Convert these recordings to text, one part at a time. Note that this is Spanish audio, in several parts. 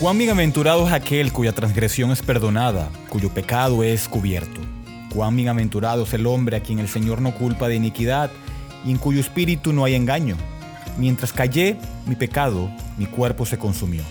Cuán bienaventurado es aquel cuya transgresión es perdonada, cuyo pecado es cubierto. Cuán bienaventurado es el hombre a quien el Señor no culpa de iniquidad y en cuyo espíritu no hay engaño. Mientras callé mi pecado, mi cuerpo se consumió,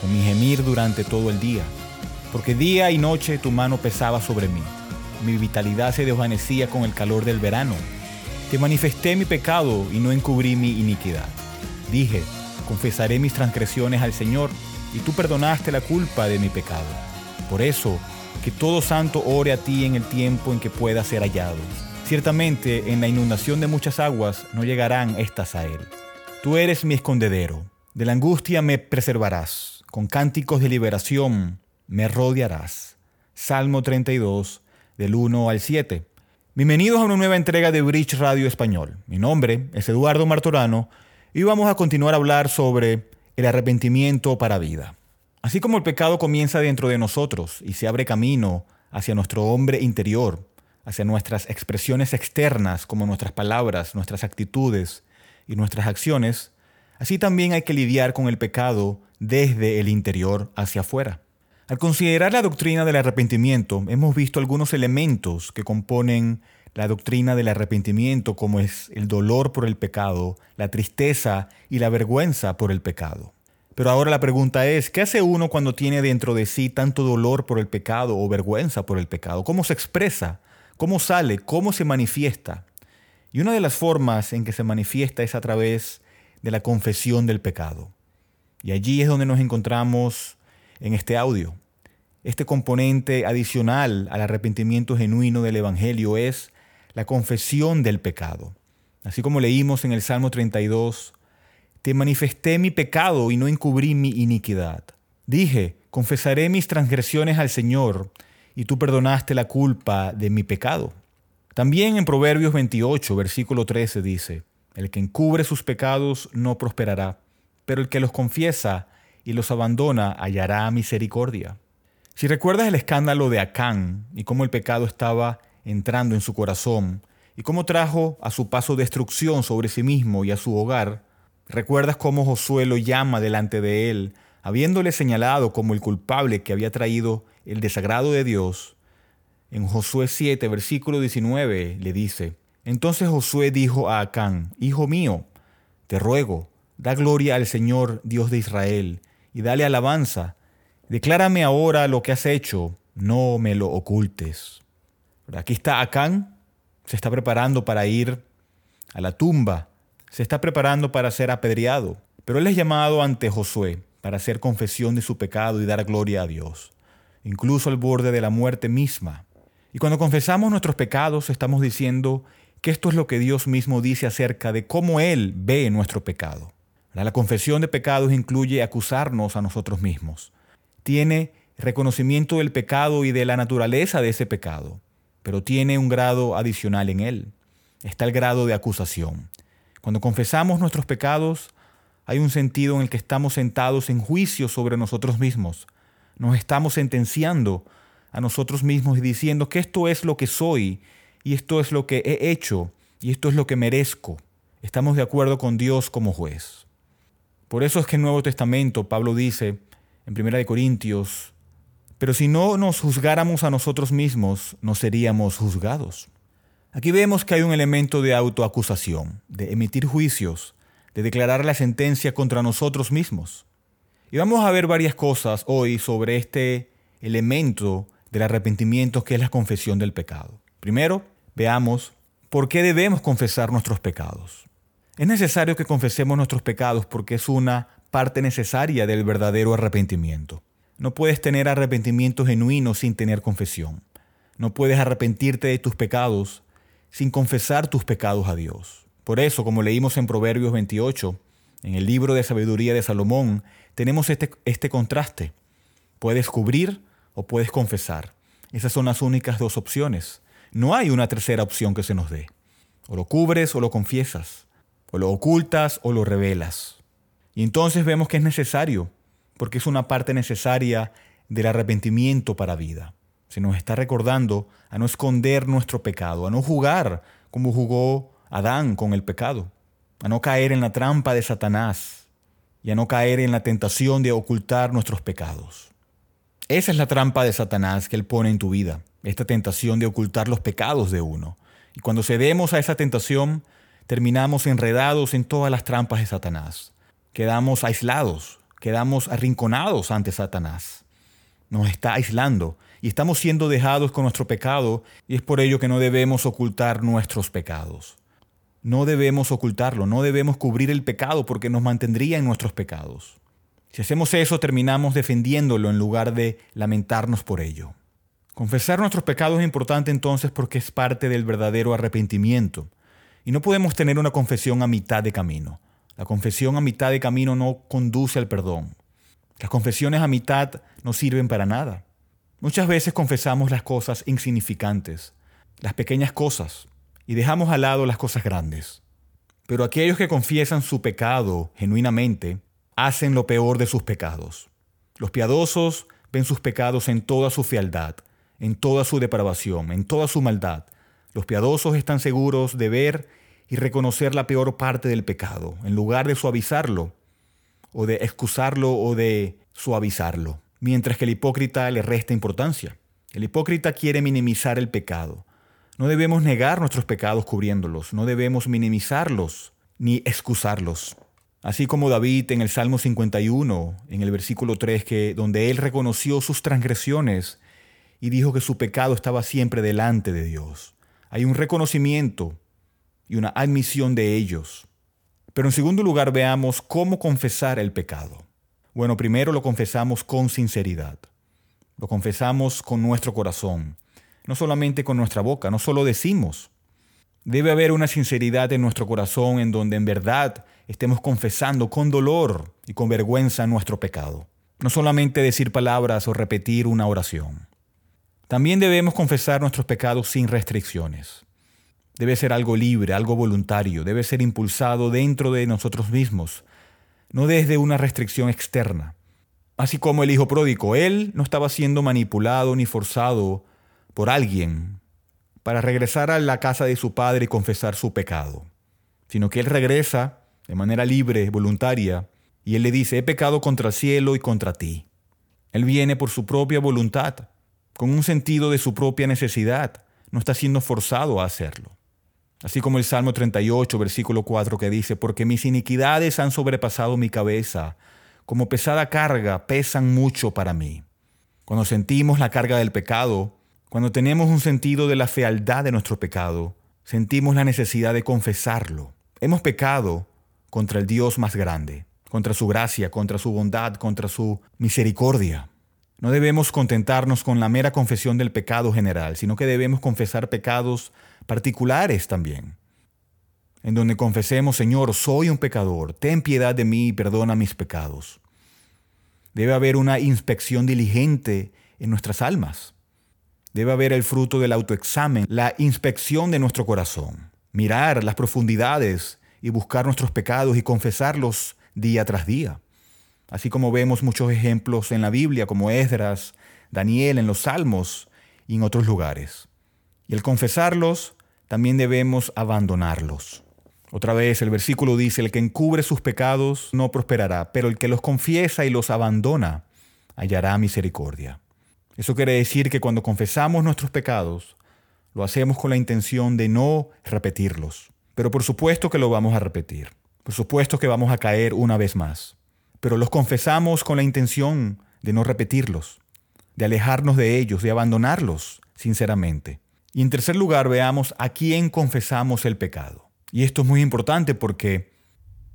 con mi gemir durante todo el día, porque día y noche tu mano pesaba sobre mí. Mi vitalidad se desvanecía con el calor del verano. Te manifesté mi pecado y no encubrí mi iniquidad. Dije, confesaré mis transgresiones al Señor, y tú perdonaste la culpa de mi pecado. Por eso, que todo santo ore a ti en el tiempo en que pueda ser hallado. Ciertamente, en la inundación de muchas aguas no llegarán estas a él. Tú eres mi escondedero, de la angustia me preservarás, con cánticos de liberación me rodearás. Salmo 32, del 1 al 7. Bienvenidos a una nueva entrega de Bridge Radio Español. Mi nombre es Eduardo Martorano y vamos a continuar a hablar sobre el arrepentimiento para vida. Así como el pecado comienza dentro de nosotros y se abre camino hacia nuestro hombre interior, hacia nuestras expresiones externas como nuestras palabras, nuestras actitudes y nuestras acciones, así también hay que lidiar con el pecado desde el interior hacia afuera. Al considerar la doctrina del arrepentimiento, hemos visto algunos elementos que componen la doctrina del arrepentimiento, como es el dolor por el pecado, la tristeza y la vergüenza por el pecado. Pero ahora la pregunta es, ¿qué hace uno cuando tiene dentro de sí tanto dolor por el pecado o vergüenza por el pecado? ¿Cómo se expresa? ¿Cómo sale? ¿Cómo se manifiesta? Y una de las formas en que se manifiesta es a través de la confesión del pecado. Y allí es donde nos encontramos en este audio. Este componente adicional al arrepentimiento genuino del Evangelio es la confesión del pecado. Así como leímos en el Salmo 32, te manifesté mi pecado y no encubrí mi iniquidad. Dije, confesaré mis transgresiones al Señor, y tú perdonaste la culpa de mi pecado. También en Proverbios 28, versículo 13 dice, el que encubre sus pecados no prosperará, pero el que los confiesa y los abandona hallará misericordia. Si recuerdas el escándalo de Acán y cómo el pecado estaba entrando en su corazón y cómo trajo a su paso destrucción sobre sí mismo y a su hogar, recuerdas cómo Josué lo llama delante de él, habiéndole señalado como el culpable que había traído el desagrado de Dios. En Josué 7, versículo 19, le dice, Entonces Josué dijo a Acán, Hijo mío, te ruego, da gloria al Señor Dios de Israel, y dale alabanza, declárame ahora lo que has hecho, no me lo ocultes. Aquí está Acán, se está preparando para ir a la tumba, se está preparando para ser apedreado, pero él es llamado ante Josué para hacer confesión de su pecado y dar gloria a Dios, incluso al borde de la muerte misma. Y cuando confesamos nuestros pecados estamos diciendo que esto es lo que Dios mismo dice acerca de cómo Él ve nuestro pecado. La confesión de pecados incluye acusarnos a nosotros mismos. Tiene reconocimiento del pecado y de la naturaleza de ese pecado pero tiene un grado adicional en él. Está el grado de acusación. Cuando confesamos nuestros pecados, hay un sentido en el que estamos sentados en juicio sobre nosotros mismos. Nos estamos sentenciando a nosotros mismos y diciendo que esto es lo que soy y esto es lo que he hecho y esto es lo que merezco. Estamos de acuerdo con Dios como juez. Por eso es que en el Nuevo Testamento Pablo dice en 1 Corintios pero si no nos juzgáramos a nosotros mismos, no seríamos juzgados. Aquí vemos que hay un elemento de autoacusación, de emitir juicios, de declarar la sentencia contra nosotros mismos. Y vamos a ver varias cosas hoy sobre este elemento del arrepentimiento que es la confesión del pecado. Primero, veamos por qué debemos confesar nuestros pecados. Es necesario que confesemos nuestros pecados porque es una parte necesaria del verdadero arrepentimiento. No puedes tener arrepentimiento genuino sin tener confesión. No puedes arrepentirte de tus pecados sin confesar tus pecados a Dios. Por eso, como leímos en Proverbios 28, en el libro de sabiduría de Salomón, tenemos este, este contraste. Puedes cubrir o puedes confesar. Esas son las únicas dos opciones. No hay una tercera opción que se nos dé. O lo cubres o lo confiesas. O lo ocultas o lo revelas. Y entonces vemos que es necesario porque es una parte necesaria del arrepentimiento para vida. Se nos está recordando a no esconder nuestro pecado, a no jugar como jugó Adán con el pecado, a no caer en la trampa de Satanás. y a no caer en la tentación de ocultar nuestros pecados. Esa es la trampa de Satanás que él pone en tu vida, esta tentación de ocultar los pecados de uno. Y cuando cedemos a esa tentación, terminamos enredados en todas las trampas de Satanás. Quedamos aislados, quedamos arrinconados ante Satanás. Nos está aislando y estamos siendo dejados con nuestro pecado y es por ello que no debemos ocultar nuestros pecados. No debemos ocultarlo, no debemos cubrir el pecado porque nos mantendría en nuestros pecados. Si hacemos eso, terminamos defendiéndolo en lugar de lamentarnos por ello. Confesar nuestros pecados es importante entonces porque es parte del verdadero arrepentimiento. Y no podemos tener una confesión a mitad de camino. La confesión a mitad de camino no conduce al perdón. Las confesiones a mitad no sirven para nada. Muchas veces confesamos las cosas insignificantes, las pequeñas cosas, y dejamos al lado las cosas grandes. Pero aquellos que confiesan su pecado genuinamente hacen lo peor de sus pecados. Los piadosos ven sus pecados en toda su fealdad, en toda su depravación, en toda su maldad. Los piadosos están seguros de ver y reconocer la peor parte del pecado, en lugar de suavizarlo, o de excusarlo o de suavizarlo, mientras que el hipócrita le resta importancia. El hipócrita quiere minimizar el pecado, no debemos negar nuestros pecados cubriéndolos, no debemos minimizarlos ni excusarlos. Así como David en el Salmo 51, en el versículo 3, que, donde él reconoció sus transgresiones y dijo que su pecado estaba siempre delante de Dios. Hay un reconocimiento y una admisión de ellos. Pero en segundo lugar veamos cómo confesar el pecado. Bueno, primero lo confesamos con sinceridad. Lo confesamos con nuestro corazón no solamente con nuestra boca, no solo decimos. Debe haber una sinceridad en nuestro corazón en donde en verdad estemos confesando con dolor y con vergüenza nuestro pecado. No solamente decir palabras o repetir una oración. También debemos confesar nuestros pecados sin restricciones. Debe ser algo libre, algo voluntario, debe ser impulsado dentro de nosotros mismos, no desde una restricción externa. Así como el hijo pródigo, él no estaba siendo manipulado ni forzado por alguien para regresar a la casa de su padre y confesar su pecado, sino que él regresa de manera libre, voluntaria, y él le dice, he pecado contra el cielo y contra ti. Él viene por su propia voluntad, con un sentido de su propia necesidad, no está siendo forzado a hacerlo. Así como el Salmo 38, versículo 4 que dice, porque mis iniquidades han sobrepasado mi cabeza, como pesada carga pesan mucho para mí. Cuando sentimos la carga del pecado, cuando tenemos un sentido de la fealdad de nuestro pecado, sentimos la necesidad de confesarlo. Hemos pecado contra el Dios más grande, contra su gracia, contra su bondad, contra su misericordia. No debemos contentarnos con la mera confesión del pecado general, sino que debemos confesar pecados particulares también, en donde confesemos, Señor, soy un pecador, ten piedad de mí y perdona mis pecados. Debe haber una inspección diligente en nuestras almas. Debe haber el fruto del autoexamen, la inspección de nuestro corazón, mirar las profundidades y buscar nuestros pecados y confesarlos día tras día. Así como vemos muchos ejemplos en la Biblia, como Esdras, Daniel, en los Salmos y en otros lugares. Y al confesarlos, también debemos abandonarlos. Otra vez el versículo dice, el que encubre sus pecados no prosperará, pero el que los confiesa y los abandona hallará misericordia. Eso quiere decir que cuando confesamos nuestros pecados, lo hacemos con la intención de no repetirlos. Pero por supuesto que lo vamos a repetir. Por supuesto que vamos a caer una vez más. Pero los confesamos con la intención de no repetirlos, de alejarnos de ellos, de abandonarlos sinceramente. Y en tercer lugar, veamos a quién confesamos el pecado. Y esto es muy importante porque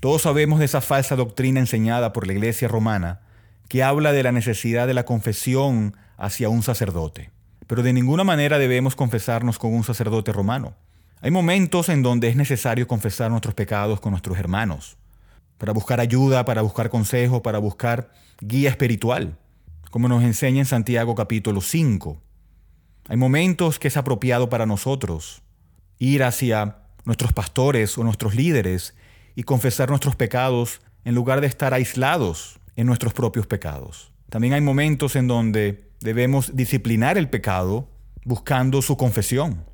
todos sabemos de esa falsa doctrina enseñada por la iglesia romana que habla de la necesidad de la confesión hacia un sacerdote. Pero de ninguna manera debemos confesarnos con un sacerdote romano. Hay momentos en donde es necesario confesar nuestros pecados con nuestros hermanos, para buscar ayuda, para buscar consejo, para buscar guía espiritual, como nos enseña en Santiago capítulo 5. Hay momentos que es apropiado para nosotros ir hacia nuestros pastores o nuestros líderes y confesar nuestros pecados en lugar de estar aislados en nuestros propios pecados. También hay momentos en donde debemos disciplinar el pecado buscando su confesión.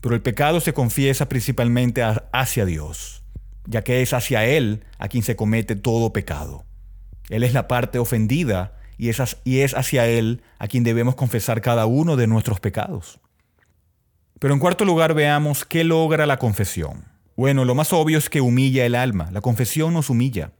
Pero el pecado se confiesa principalmente hacia Dios, ya que es hacia Él a quien se comete todo pecado. Él es la parte ofendida y es, y es hacia Él a quien debemos confesar cada uno de nuestros pecados. Pero en cuarto lugar veamos qué logra la confesión. Bueno, lo más obvio es que humilla el alma. La confesión nos humilla.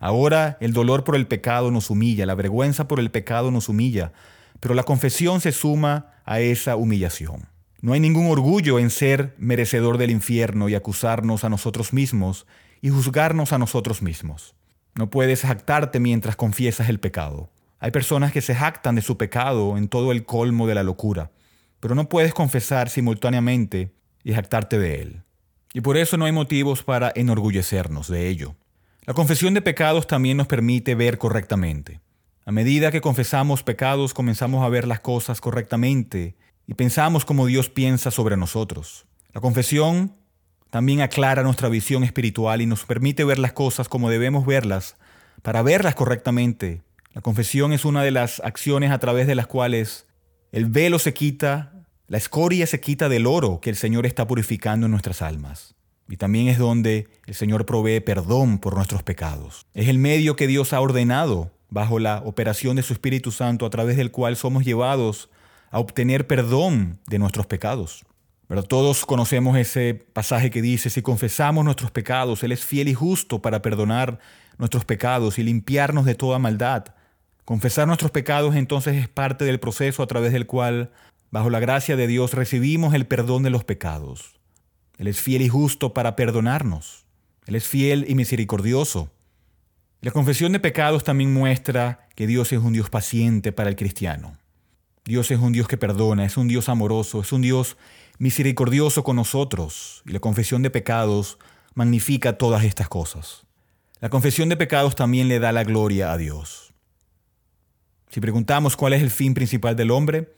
Ahora el dolor por el pecado nos humilla, la vergüenza por el pecado nos humilla, pero la confesión se suma a esa humillación. No hay ningún orgullo en ser merecedor del infierno y acusarnos a nosotros mismos y juzgarnos a nosotros mismos. No puedes jactarte mientras confiesas el pecado. Hay personas que se jactan de su pecado en todo el colmo de la locura, pero no puedes confesar simultáneamente y jactarte de él. Y por eso no hay motivos para enorgullecernos de ello. La confesión de pecados también nos permite ver correctamente. A medida que confesamos pecados comenzamos a ver las cosas correctamente y pensamos como Dios piensa sobre nosotros. La confesión también aclara nuestra visión espiritual y nos permite ver las cosas como debemos verlas para verlas correctamente. La confesión es una de las acciones a través de las cuales el velo se quita, la escoria se quita del oro que el Señor está purificando en nuestras almas. Y también es donde el Señor provee perdón por nuestros pecados. Es el medio que Dios ha ordenado bajo la operación de su Espíritu Santo a través del cual somos llevados a obtener perdón de nuestros pecados. Pero todos conocemos ese pasaje que dice, si confesamos nuestros pecados, Él es fiel y justo para perdonar nuestros pecados y limpiarnos de toda maldad. Confesar nuestros pecados entonces es parte del proceso a través del cual, bajo la gracia de Dios, recibimos el perdón de los pecados. Él es fiel y justo para perdonarnos. Él es fiel y misericordioso. La confesión de pecados también muestra que Dios es un Dios paciente para el cristiano. Dios es un Dios que perdona, es un Dios amoroso, es un Dios misericordioso con nosotros. Y la confesión de pecados magnifica todas estas cosas. La confesión de pecados también le da la gloria a Dios. Si preguntamos cuál es el fin principal del hombre,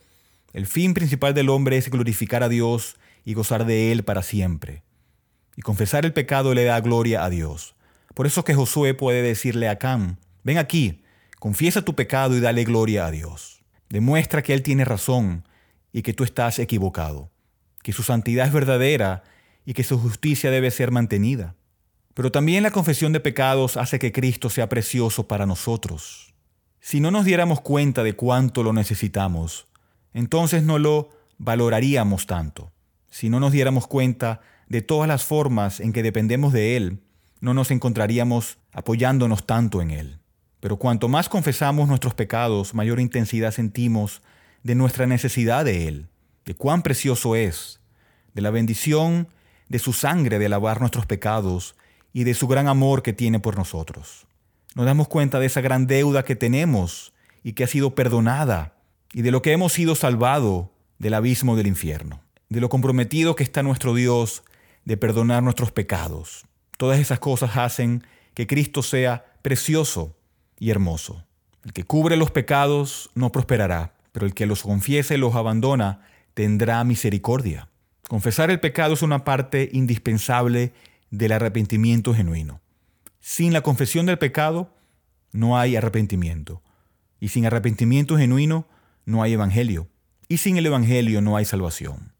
el fin principal del hombre es glorificar a Dios y gozar de Él para siempre. Y confesar el pecado le da gloria a Dios. Por eso que Josué puede decirle a Cam, ven aquí, confiesa tu pecado y dale gloria a Dios. Demuestra que Él tiene razón y que tú estás equivocado, que su santidad es verdadera y que su justicia debe ser mantenida. Pero también la confesión de pecados hace que Cristo sea precioso para nosotros. Si no nos diéramos cuenta de cuánto lo necesitamos, entonces no lo valoraríamos tanto. Si no nos diéramos cuenta de todas las formas en que dependemos de Él, no nos encontraríamos apoyándonos tanto en Él. Pero cuanto más confesamos nuestros pecados, mayor intensidad sentimos de nuestra necesidad de Él, de cuán precioso es, de la bendición de su sangre de lavar nuestros pecados y de su gran amor que tiene por nosotros. Nos damos cuenta de esa gran deuda que tenemos y que ha sido perdonada y de lo que hemos sido salvado del abismo del infierno, de lo comprometido que está nuestro Dios de perdonar nuestros pecados. Todas esas cosas hacen que Cristo sea precioso y hermoso. El que cubre los pecados no prosperará, pero el que los confiesa y los abandona tendrá misericordia. Confesar el pecado es una parte indispensable del arrepentimiento genuino. Sin la confesión del pecado no hay arrepentimiento. Y sin arrepentimiento genuino no hay evangelio. Y sin el evangelio no hay salvación.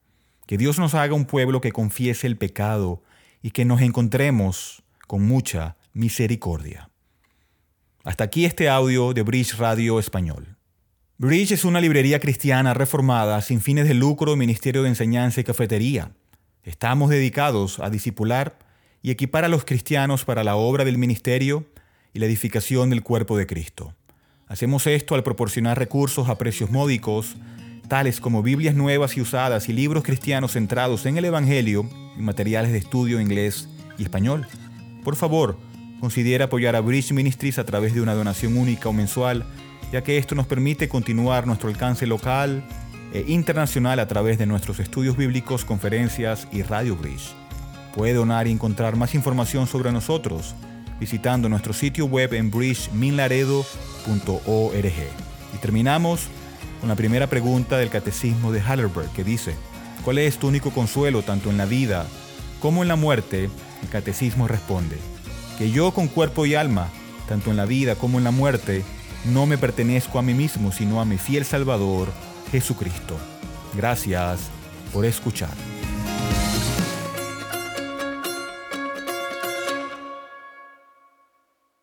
Que Dios nos haga un pueblo que confiese el pecado y que nos encontremos con mucha misericordia. Hasta aquí este audio de Bridge Radio Español. Bridge es una librería cristiana reformada sin fines de lucro, ministerio de enseñanza y cafetería. Estamos dedicados a discipular y equipar a los cristianos para la obra del ministerio y la edificación del cuerpo de Cristo. Hacemos esto al proporcionar recursos a precios módicos, tales como Biblias nuevas y usadas y libros cristianos centrados en el Evangelio y materiales de estudio inglés y español. Por favor, Considera apoyar a Bridge Ministries a través de una donación única o mensual, ya que esto nos permite continuar nuestro alcance local e internacional a través de nuestros estudios bíblicos, conferencias y Radio Bridge. Puede donar y encontrar más información sobre nosotros visitando nuestro sitio web en bridgeminlaredo.org. Y terminamos con la primera pregunta del Catecismo de Hallerberg que dice, ¿cuál es tu único consuelo tanto en la vida como en la muerte? El Catecismo responde, que yo con cuerpo y alma, tanto en la vida como en la muerte, no me pertenezco a mí mismo, sino a mi fiel Salvador, Jesucristo. Gracias por escuchar.